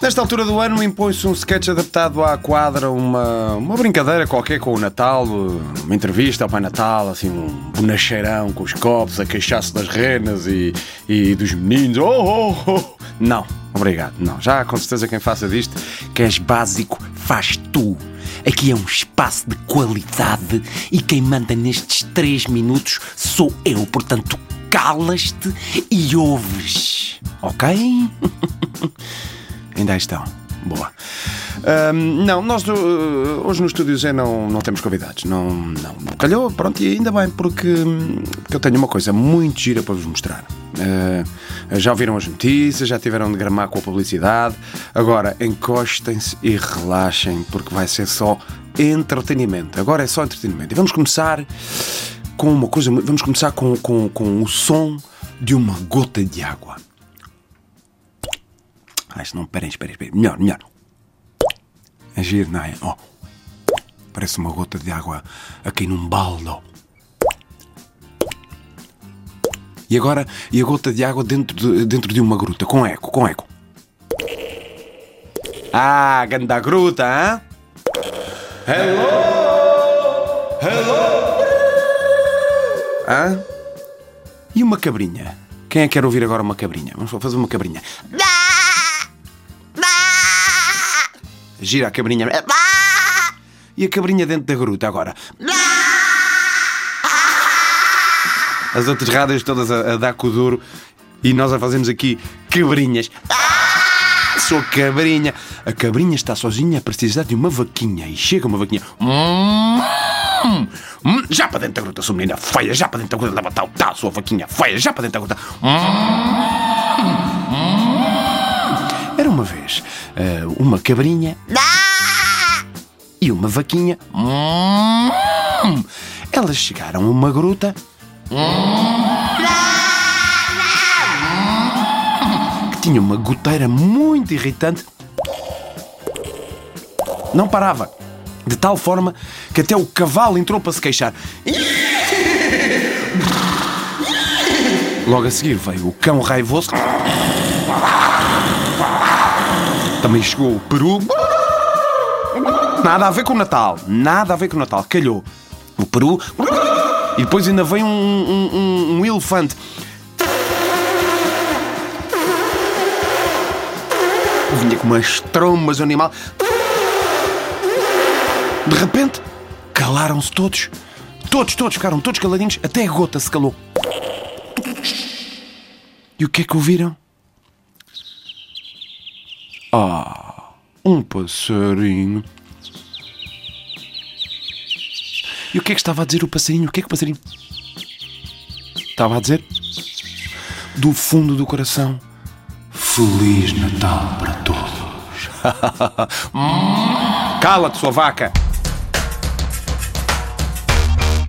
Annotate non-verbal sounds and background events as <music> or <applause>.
Nesta altura do ano impõe-se um sketch adaptado à quadra, uma, uma brincadeira qualquer com o Natal, uma entrevista ao Pai Natal, assim, um bonacheirão com os copos, a queixar-se das renas e, e dos meninos. Oh, oh, oh. Não, obrigado, não. Já com certeza quem faça disto, que és básico, faz tu. Aqui é um espaço de qualidade e quem manda nestes três minutos sou eu, portanto calas-te e ouves, ok? <laughs> Ainda aí estão. Boa. Ahm, não, nós uh, hoje no estúdio já não, não temos convidados. Não, não. Calhou, pronto, e ainda bem, porque, porque eu tenho uma coisa muito gira para vos mostrar. Uh, já ouviram as notícias, já tiveram de gramar com a publicidade. Agora encostem-se e relaxem, porque vai ser só entretenimento. Agora é só entretenimento. E vamos começar com uma coisa. Vamos começar com, com, com o som de uma gota de água. Ah, isto não, esperem, esperem, esperem. Melhor, melhor. É giro, não é? Oh. Parece uma gota de água aqui num baldo. E agora, e a gota de água dentro de, dentro de uma gruta, com eco, com eco. Ah, ganda gruta, hã? Hello! Hello! Hã? E uma cabrinha? Quem é que quer ouvir agora uma cabrinha? Vamos fazer uma cabrinha. Gira a cabrinha. E a cabrinha dentro da gruta agora. As outras rádios todas a, a dar com o duro e nós a fazemos aqui cabrinhas. Sou cabrinha. A cabrinha está sozinha a precisar de uma vaquinha. E chega uma vaquinha. Hum, hum, já para dentro da gruta, sua menina feia. Já para dentro da gruta, tal, tal, sua vaquinha feia. Já para dentro da gruta. Era uma vez eh, uma cabrinha e uma vaquinha. Elas chegaram a uma gruta que tinha uma goteira muito irritante. Não parava. De tal forma que até o cavalo entrou para se queixar. Logo a seguir veio o cão raivoso. Também chegou o peru. Nada a ver com o Natal. Nada a ver com o Natal. Calhou. O peru. E depois ainda vem um, um, um, um elefante. Vinha com umas trombas o animal. De repente, calaram-se todos. Todos, todos ficaram todos caladinhos, até a gota se calou. E o que é que ouviram? Ah, um passarinho. E o que é que estava a dizer o passarinho? O que é que o passarinho estava a dizer? Do fundo do coração, Feliz Natal para todos. <laughs> Cala-te, sua vaca!